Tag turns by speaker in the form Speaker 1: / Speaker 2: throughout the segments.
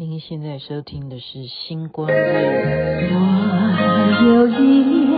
Speaker 1: 您现在收听的是《星光夜》。
Speaker 2: 我有一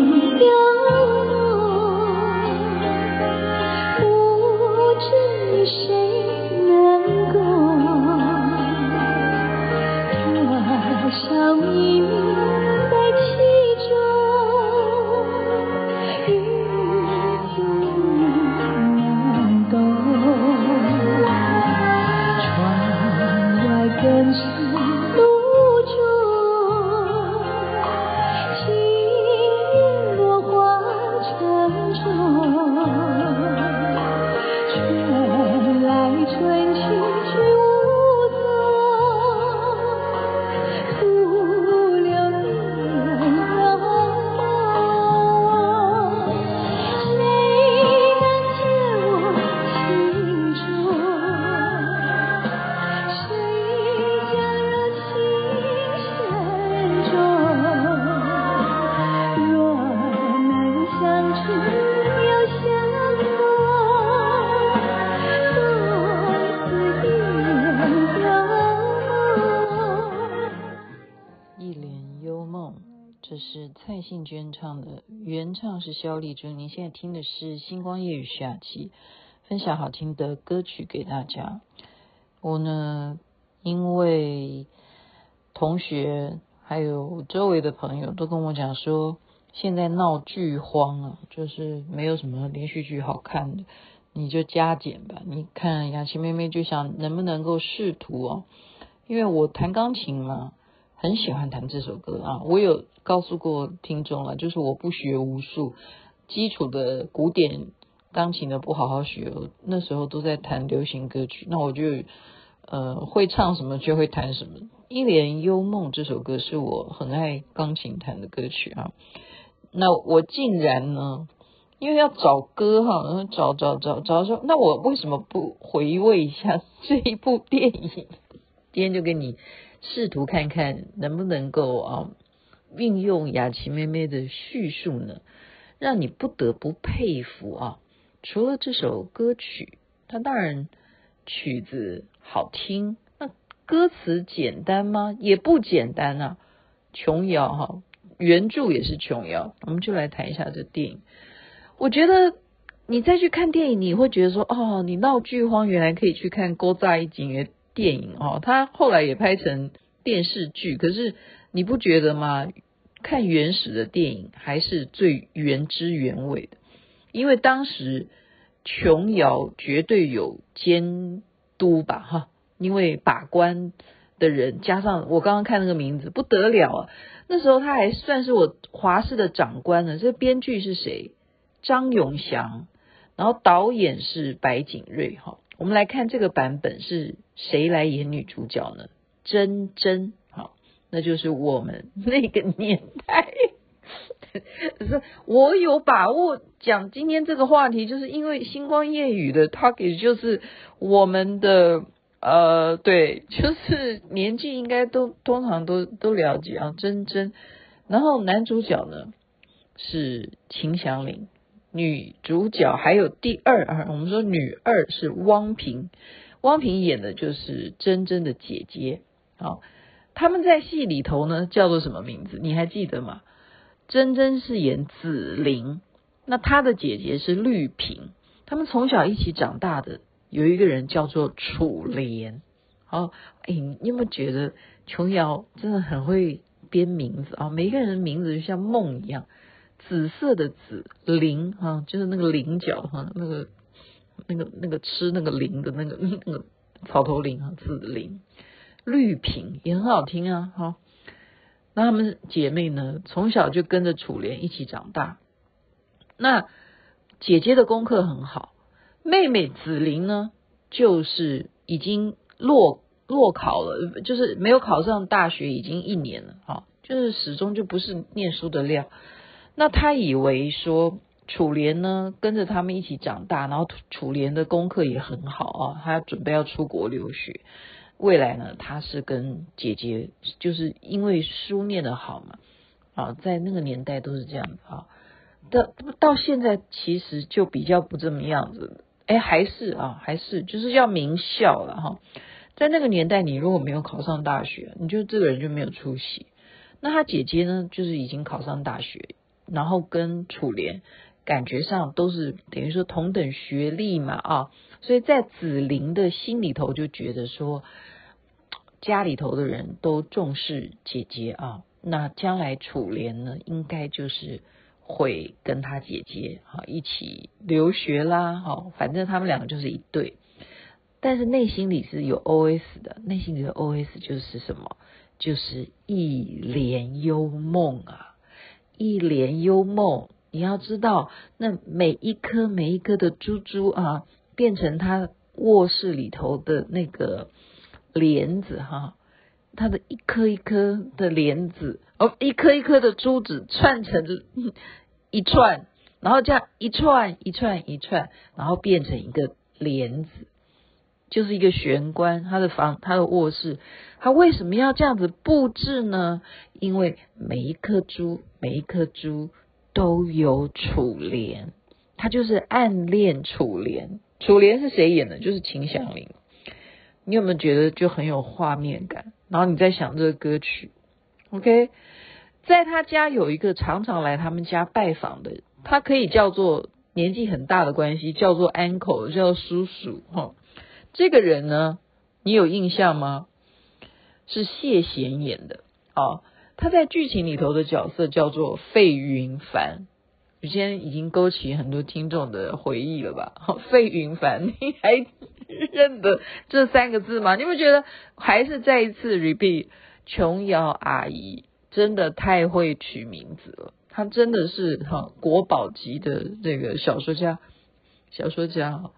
Speaker 1: 唱的原唱是萧丽珍，您现在听的是星光夜雨下期，分享好听的歌曲给大家。我呢，因为同学还有周围的朋友都跟我讲说，现在闹剧荒啊，就是没有什么连续剧好看的，你就加减吧。你看雅琪妹妹就想能不能够试图哦，因为我弹钢琴嘛。很喜欢弹这首歌啊！我有告诉过听众了，就是我不学无术，基础的古典钢琴的不好好学，那时候都在弹流行歌曲。那我就呃会唱什么就会弹什么。《一帘幽梦》这首歌是我很爱钢琴弹的歌曲啊。那我竟然呢，因为要找歌哈，然后找找找找说，那我为什么不回味一下 这一部电影？今天就跟你。试图看看能不能够啊运用雅琪妹妹的叙述呢，让你不得不佩服啊！除了这首歌曲，它当然曲子好听，那歌词简单吗？也不简单啊！琼瑶哈，原著也是琼瑶。我们就来谈一下这电影。我觉得你再去看电影，你会觉得说哦，你闹剧荒，原来可以去看《古早情》的电影哦，他后来也拍成电视剧，可是你不觉得吗？看原始的电影还是最原汁原味的，因为当时琼瑶绝对有监督吧，哈，因为把关的人加上我刚刚看那个名字不得了啊，那时候他还算是我华视的长官呢。这编剧是谁？张永祥，然后导演是白景瑞，哈。我们来看这个版本是谁来演女主角呢？珍珍，好，那就是我们那个年代。是我有把握讲今天这个话题，就是因为星光夜雨的 target 就是我们的呃，对，就是年纪应该都通常都都了解啊，珍珍。然后男主角呢是秦祥林。女主角还有第二啊，我们说女二是汪萍，汪萍演的就是珍珍的姐姐。好，他们在戏里头呢叫做什么名字？你还记得吗？珍珍是演紫菱，那她的姐姐是绿萍。他们从小一起长大的有一个人叫做楚濂。好，哎，你有没有觉得琼瑶真的很会编名字啊？每一个人的名字就像梦一样。紫色的紫菱啊，就是那个菱角哈，那个那个那个吃那个菱的那个 那个草头菱啊，紫菱。绿萍也很好听啊，哈。那她们姐妹呢，从小就跟着楚莲一起长大。那姐姐的功课很好，妹妹紫菱呢，就是已经落落考了，就是没有考上大学，已经一年了，哈，就是始终就不是念书的料。那他以为说楚濂呢，跟着他们一起长大，然后楚濂的功课也很好啊，他准备要出国留学，未来呢，他是跟姐姐，就是因为书念得好嘛，啊，在那个年代都是这样子啊，到到现在其实就比较不这么样子，哎，还是啊，还是就是要名校了哈，在那个年代，你如果没有考上大学，你就这个人就没有出息。那他姐姐呢，就是已经考上大学，然后跟楚莲感觉上都是等于说同等学历嘛啊，所以在子玲的心里头就觉得说，家里头的人都重视姐姐啊，那将来楚莲呢，应该就是会跟他姐姐啊一起留学啦，哈，反正他们两个就是一对。但是内心里是有 OS 的，内心里的 OS 就是什么？就是一帘幽梦啊，一帘幽梦。你要知道，那每一颗每一颗的珠珠啊，变成他卧室里头的那个帘子哈，它的一颗一颗的帘子哦，一颗一颗的珠子串成 一串，然后这样一串一串一串，然后变成一个帘子。就是一个玄关，他的房，他的卧室，他为什么要这样子布置呢？因为每一颗珠，每一颗珠都有楚莲，他就是暗恋楚莲。楚莲是谁演的？就是秦祥林。你有没有觉得就很有画面感？然后你在想这个歌曲，OK，在他家有一个常常来他们家拜访的，他可以叫做年纪很大的关系，叫做 uncle，叫叔叔，哈。这个人呢，你有印象吗？是谢贤演的哦。他在剧情里头的角色叫做费云帆。我今天已经勾起很多听众的回忆了吧？费云帆，你还认得这三个字吗？你有没有觉得还是再一次 repeat？琼瑶阿姨真的太会取名字了，她真的是哈国宝级的这个小说家，小说家。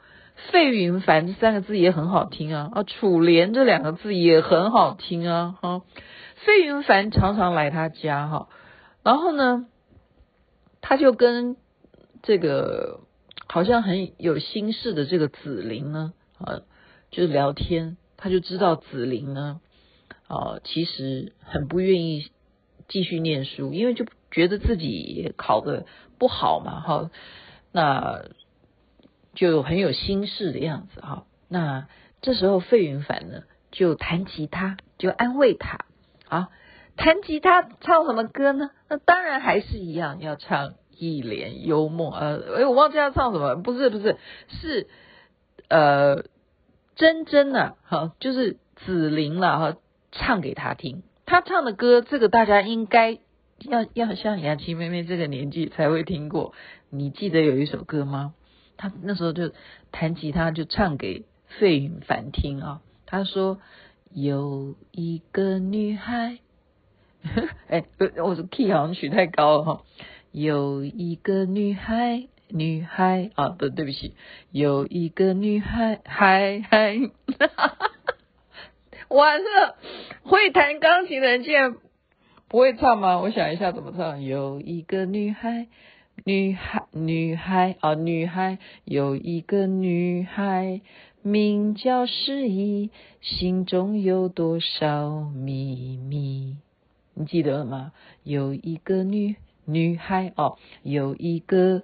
Speaker 1: 费云帆这三个字也很好听啊，啊，楚莲这两个字也很好听啊，哈，费云帆常常来他家哈，然后呢，他就跟这个好像很有心事的这个子玲呢，啊，就聊天，他就知道子玲呢，啊，其实很不愿意继续念书，因为就觉得自己考的不好嘛，哈，那。就很有心事的样子哈，那这时候费云帆呢就弹吉他，就安慰他啊，弹吉他唱什么歌呢？那当然还是一样要唱《一帘幽梦》呃，哎，我忘记要唱什么，不是不是是呃珍珍呐，哈，就是紫玲了哈，唱给他听。他唱的歌，这个大家应该要要像雅琪妹妹这个年纪才会听过。你记得有一首歌吗？他那时候就弹吉他，就唱给费云帆听啊。他说：“有一个女孩，哎，我的 key 好像取太高了哈。有一个女孩，女孩啊，不，对不起，有一个女孩，嗨嗨，完了，会弹钢琴的人竟然不会唱吗？我想一下怎么唱。有一个女孩。”女孩，女孩啊，女孩有一个女孩，名叫诗意，心中有多少秘密？你记得了吗？有一个女女孩哦，有一个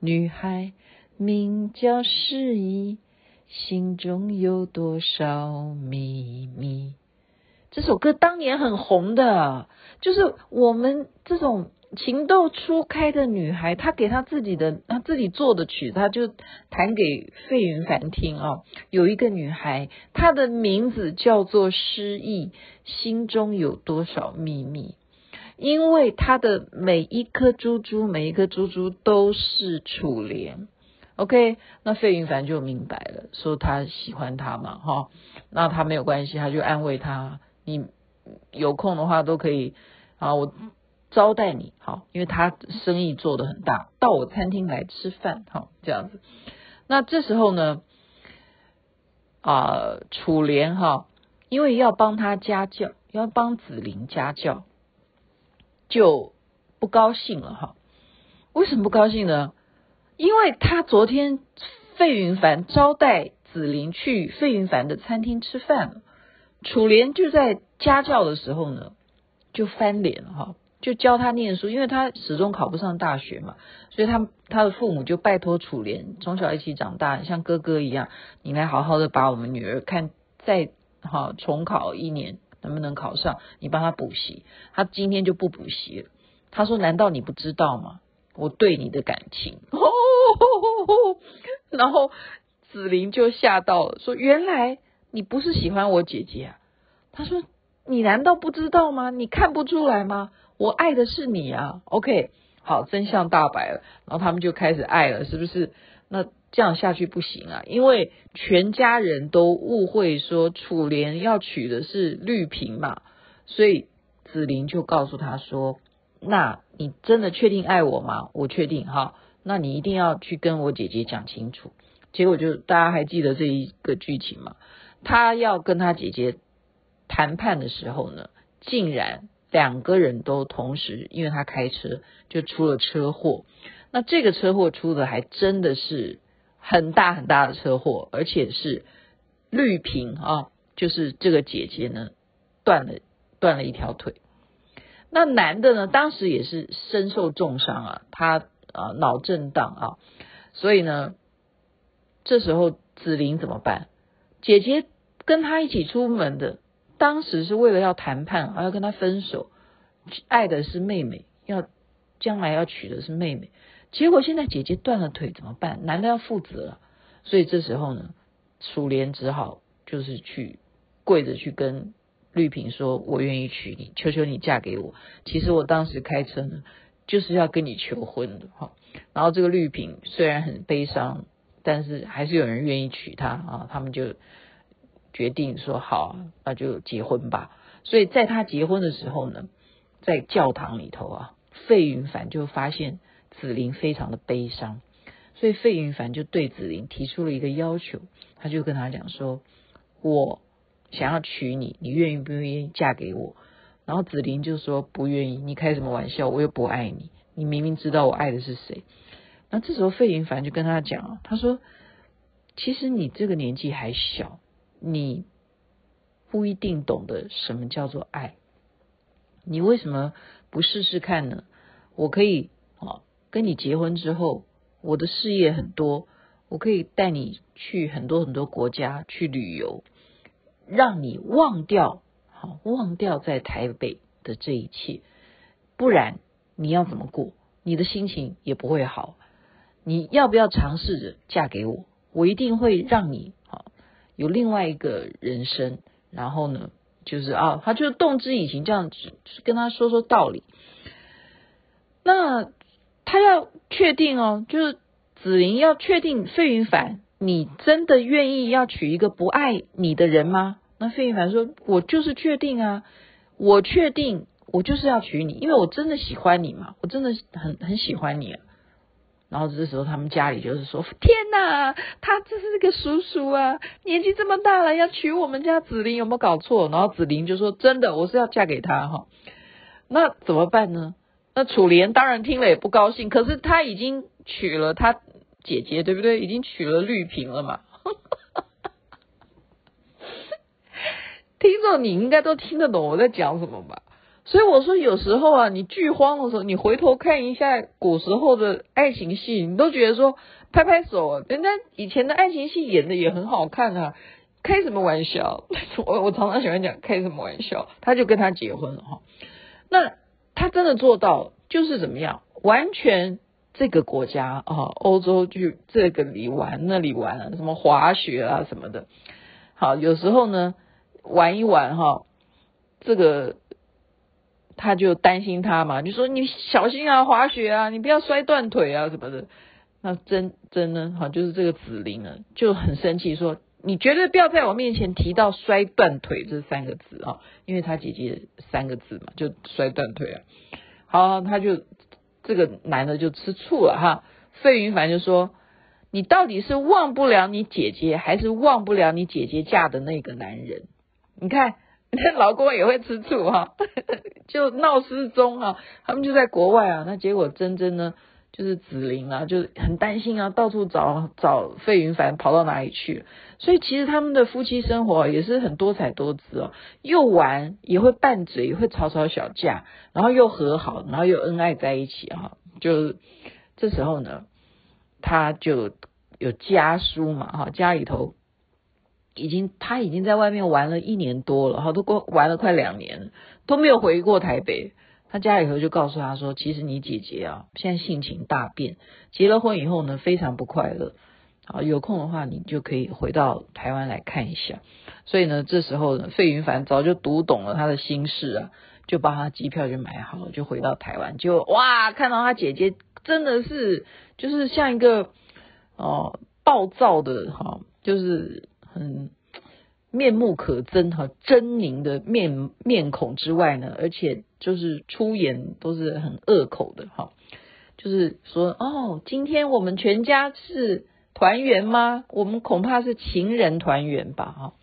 Speaker 1: 女孩，名叫诗意，心中有多少秘密？这首歌当年很红的，就是我们这种。情窦初开的女孩，她给她自己的，她自己做的曲，她就弹给费云帆听哦。有一个女孩，她的名字叫做诗意，心中有多少秘密？因为她的每一颗珠珠，每一颗珠珠都是楚莲。OK，那费云帆就明白了，说他喜欢她嘛，哈，那他没有关系，他就安慰她，你有空的话都可以啊，我。招待你好，因为他生意做得很大，到我餐厅来吃饭好，这样子。那这时候呢，啊、楚莲哈，因为要帮他家教，要帮子林家教，就不高兴了哈。为什么不高兴呢？因为他昨天费云凡招待子林去费云凡的餐厅吃饭了，楚莲就在家教的时候呢，就翻脸了哈。就教他念书，因为他始终考不上大学嘛，所以他他的父母就拜托楚莲从小一起长大，像哥哥一样，你来好好的把我们女儿看再哈重考一年能不能考上，你帮他补习。他今天就不补习了。他说：“难道你不知道吗？我对你的感情。”哦，然后子玲就吓到了，说：“原来你不是喜欢我姐姐啊？”他说：“你难道不知道吗？你看不出来吗？我爱的是你啊。”OK，好，真相大白了，然后他们就开始爱了，是不是？那这样下去不行啊，因为全家人都误会说楚莲要娶的是绿萍嘛，所以子玲就告诉他说。那你真的确定爱我吗？我确定哈，那你一定要去跟我姐姐讲清楚。结果就大家还记得这一个剧情吗？他要跟他姐姐谈判的时候呢，竟然两个人都同时，因为他开车就出了车祸。那这个车祸出的还真的是很大很大的车祸，而且是绿萍啊，就是这个姐姐呢断了断了一条腿。那男的呢？当时也是身受重伤啊，他啊脑震荡啊，所以呢，这时候子玲怎么办？姐姐跟他一起出门的，当时是为了要谈判，而要跟他分手，爱的是妹妹，要将来要娶的是妹妹，结果现在姐姐断了腿怎么办？男的要负责了，所以这时候呢，楚莲只好就是去跪着去跟。绿萍说：“我愿意娶你，求求你嫁给我。”其实我当时开车呢，就是要跟你求婚的哈。然后这个绿萍虽然很悲伤，但是还是有人愿意娶她啊。他们就决定说：“好，那就结婚吧。”所以在他结婚的时候呢，在教堂里头啊，费云帆就发现紫菱非常的悲伤，所以费云帆就对紫菱提出了一个要求，他就跟他讲说：“我。”想要娶你，你愿意不愿意嫁给我？然后紫菱就说不愿意。你开什么玩笑？我又不爱你，你明明知道我爱的是谁。那这时候费云帆就跟他讲，他说：“其实你这个年纪还小，你不一定懂得什么叫做爱。你为什么不试试看呢？我可以啊，跟你结婚之后，我的事业很多，我可以带你去很多很多国家去旅游。”让你忘掉，好，忘掉在台北的这一切，不然你要怎么过？你的心情也不会好。你要不要尝试着嫁给我？我一定会让你有另外一个人生。然后呢，就是啊，他就动之以情，这样子跟他说说道理。那他要确定哦，就是子玲要确定费云帆。你真的愿意要娶一个不爱你的人吗？那费云帆说：“我就是确定啊，我确定，我就是要娶你，因为我真的喜欢你嘛，我真的很很喜欢你。”然后这时候他们家里就是说：“天哪，他这是个叔叔啊，年纪这么大了要娶我们家子玲，有没有搞错？”然后子玲就说：“真的，我是要嫁给他哈。”那怎么办呢？那楚莲当然听了也不高兴，可是他已经娶了他。姐姐对不对？已经娶了绿萍了嘛？听众你应该都听得懂我在讲什么吧？所以我说有时候啊，你剧荒的时候，你回头看一下古时候的爱情戏，你都觉得说拍拍手，人家以前的爱情戏演的也很好看啊。开什么玩笑？我我常常喜欢讲开什么玩笑？他就跟他结婚了哈。那他真的做到就是怎么样？完全。这个国家啊，欧洲去这个里玩那里玩，什么滑雪啊什么的。好，有时候呢玩一玩哈，这个他就担心他嘛，就说你小心啊，滑雪啊，你不要摔断腿啊什么的。那真真呢，好，就是这个子玲呢就很生气，说你绝对不要在我面前提到摔断腿这三个字啊，因为他姐姐三个字嘛，就摔断腿啊。好，他就。这个男的就吃醋了哈，费云凡就说：“你到底是忘不了你姐姐，还是忘不了你姐姐嫁的那个男人？你看，那 老公也会吃醋哈，就闹失踪哈，他们就在国外啊。那结果真真呢，就是子玲啊，就很担心啊，到处找找费云帆跑到哪里去。所以其实他们的夫妻生活也是很多彩多姿哦，又玩也会拌嘴，也会吵吵小架，然后又和好，然后又恩爱在一起哈。就这时候呢，他就有家书嘛哈，家里头已经他已经在外面玩了一年多了，哈，都过玩了快两年，都没有回过台北。他家里头就告诉他说：“其实你姐姐啊，现在性情大变，结了婚以后呢，非常不快乐。啊，有空的话，你就可以回到台湾来看一下。所以呢，这时候呢，费云凡早就读懂了他的心事啊，就把他机票就买好了，就回到台湾。就哇，看到他姐姐真的是就是像一个哦暴躁的哈，就是很。”面目可憎和狰狞的面面孔之外呢，而且就是出言都是很恶口的哈，就是说哦，今天我们全家是团圆吗？我们恐怕是情人团圆吧哈，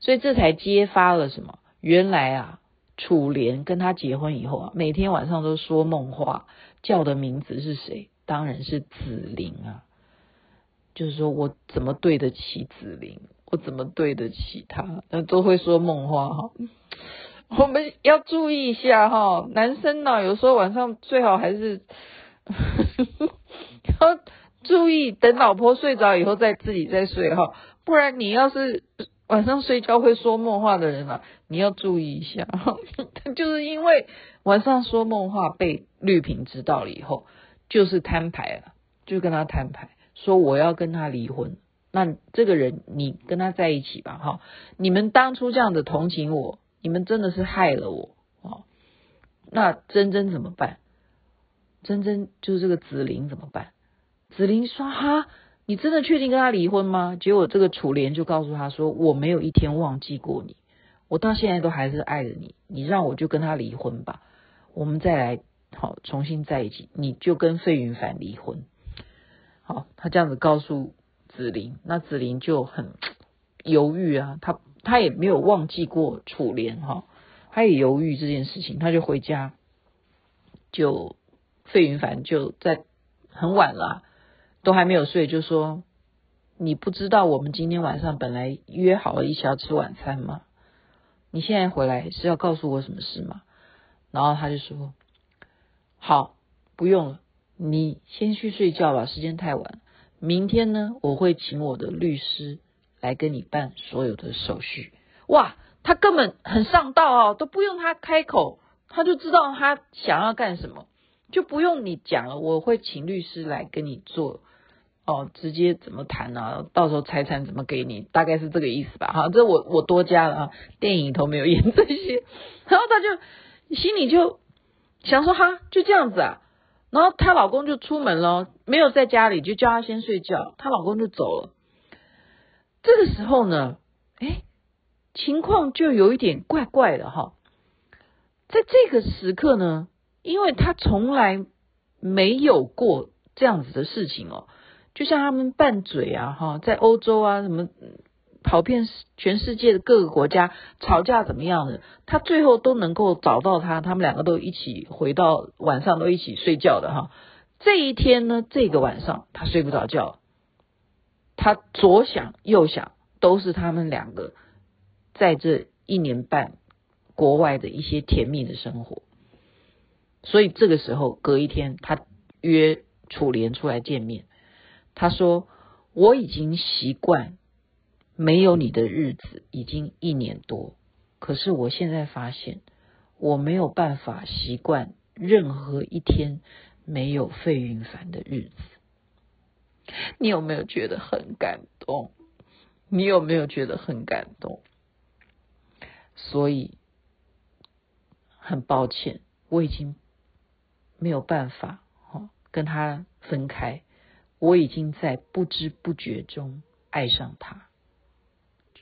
Speaker 1: 所以这才揭发了什么？原来啊，楚莲跟他结婚以后啊，每天晚上都说梦话，叫的名字是谁？当然是子玲啊，就是说我怎么对得起子玲？不怎么对得起他？那都会说梦话哈。我们要注意一下哈，男生呢，有时候晚上最好还是 要注意，等老婆睡着以后再自己再睡哈。不然你要是晚上睡觉会说梦话的人啊，你要注意一下哈。就是因为晚上说梦话被绿萍知道了以后，就是摊牌了，就跟他摊牌说我要跟他离婚。那这个人，你跟他在一起吧，哈！你们当初这样的同情我，你们真的是害了我，哦。那珍珍怎么办？珍珍就是这个子玲怎么办？子玲说：“哈，你真的确定跟他离婚吗？”结果这个楚莲就告诉他说：“我没有一天忘记过你，我到现在都还是爱着你。你让我就跟他离婚吧，我们再来好重新在一起，你就跟费云凡离婚。”好，他这样子告诉。子玲，那子玲就很 犹豫啊，他他也没有忘记过楚莲哈，他也犹豫这件事情，他就回家，就费云凡就在很晚了，都还没有睡，就说你不知道我们今天晚上本来约好了一起要吃晚餐吗？你现在回来是要告诉我什么事吗？然后他就说好，不用了，你先去睡觉吧，时间太晚。明天呢，我会请我的律师来跟你办所有的手续。哇，他根本很上道哦，都不用他开口，他就知道他想要干什么，就不用你讲了。我会请律师来跟你做哦，直接怎么谈啊？到时候财产怎么给你？大概是这个意思吧。哈，这我我多加了啊，电影里头没有演这些。然后他就心里就想说，哈，就这样子啊。然后她老公就出门了，没有在家里，就叫她先睡觉。她老公就走了。这个时候呢，哎，情况就有一点怪怪的哈。在这个时刻呢，因为她从来没有过这样子的事情哦，就像他们拌嘴啊哈，在欧洲啊什么。跑遍全世界的各个国家吵架怎么样的，他最后都能够找到他，他们两个都一起回到晚上都一起睡觉的哈。这一天呢，这个晚上他睡不着觉，他左想右想都是他们两个在这一年半国外的一些甜蜜的生活，所以这个时候隔一天他约楚莲出来见面，他说我已经习惯。没有你的日子已经一年多，可是我现在发现我没有办法习惯任何一天没有费云凡的日子。你有没有觉得很感动？你有没有觉得很感动？所以很抱歉，我已经没有办法哈跟他分开，我已经在不知不觉中爱上他。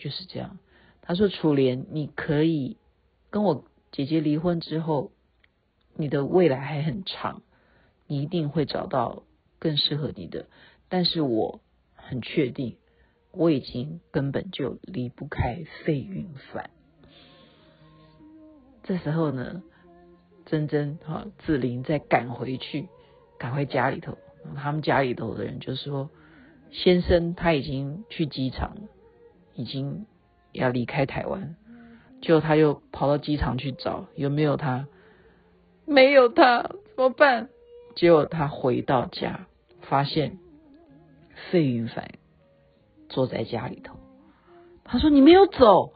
Speaker 1: 就是这样，他说：“楚莲，你可以跟我姐姐离婚之后，你的未来还很长，你一定会找到更适合你的。但是我很确定，我已经根本就离不开费云凡。”这时候呢，珍珍哈子玲再赶回去，赶回家里头，他们家里头的人就说：“先生他已经去机场了。”已经要离开台湾，结果他又跑到机场去找有没有他，没有他怎么办？结果他回到家，发现费云凡坐在家里头，他说：“你没有走。”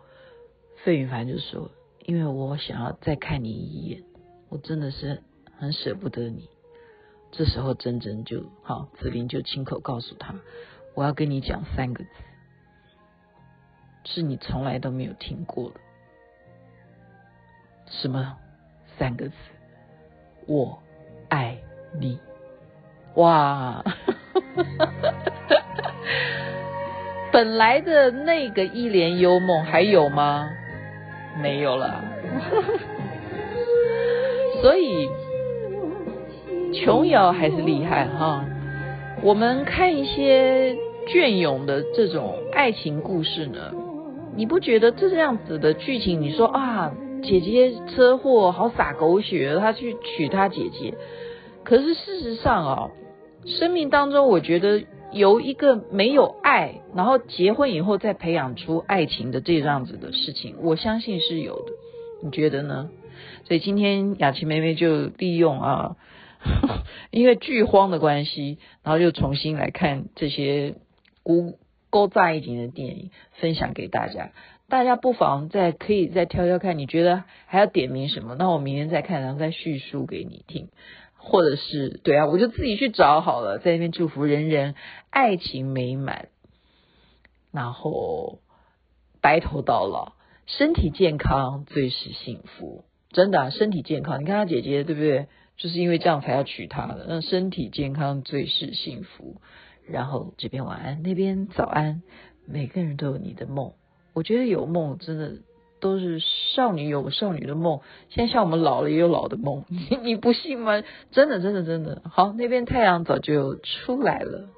Speaker 1: 费云凡就说：“因为我想要再看你一眼，我真的是很舍不得你。”这时候，珍珍就好，子玲就亲口告诉他：“我要跟你讲三个字，是你从来都没有听过的。什么三个字？我爱你。”哇！本来的那个一帘幽梦还有吗？没有了。所以琼瑶还是厉害哈。我们看一些隽永的这种爱情故事呢，你不觉得这样子的剧情？你说啊，姐姐车祸好洒狗血，他去娶他姐姐。可是事实上啊。生命当中，我觉得由一个没有爱，然后结婚以后再培养出爱情的这样子的事情，我相信是有的。你觉得呢？所以今天雅琪妹妹就利用啊，因为剧荒的关系，然后又重新来看这些古古早一点的电影，分享给大家。大家不妨再可以再挑挑看，你觉得还要点名什么？那我明天再看，然后再叙述给你听。或者是对啊，我就自己去找好了，在那边祝福人人爱情美满，然后白头到老，身体健康最是幸福。真的啊，身体健康，你看他姐姐对不对？就是因为这样才要娶她的。那身体健康最是幸福。然后这边晚安，那边早安，每个人都有你的梦。我觉得有梦真的。都是少女有少女的梦，现在像我们老了也有老的梦，你 你不信吗？真的真的真的，好，那边太阳早就出来了。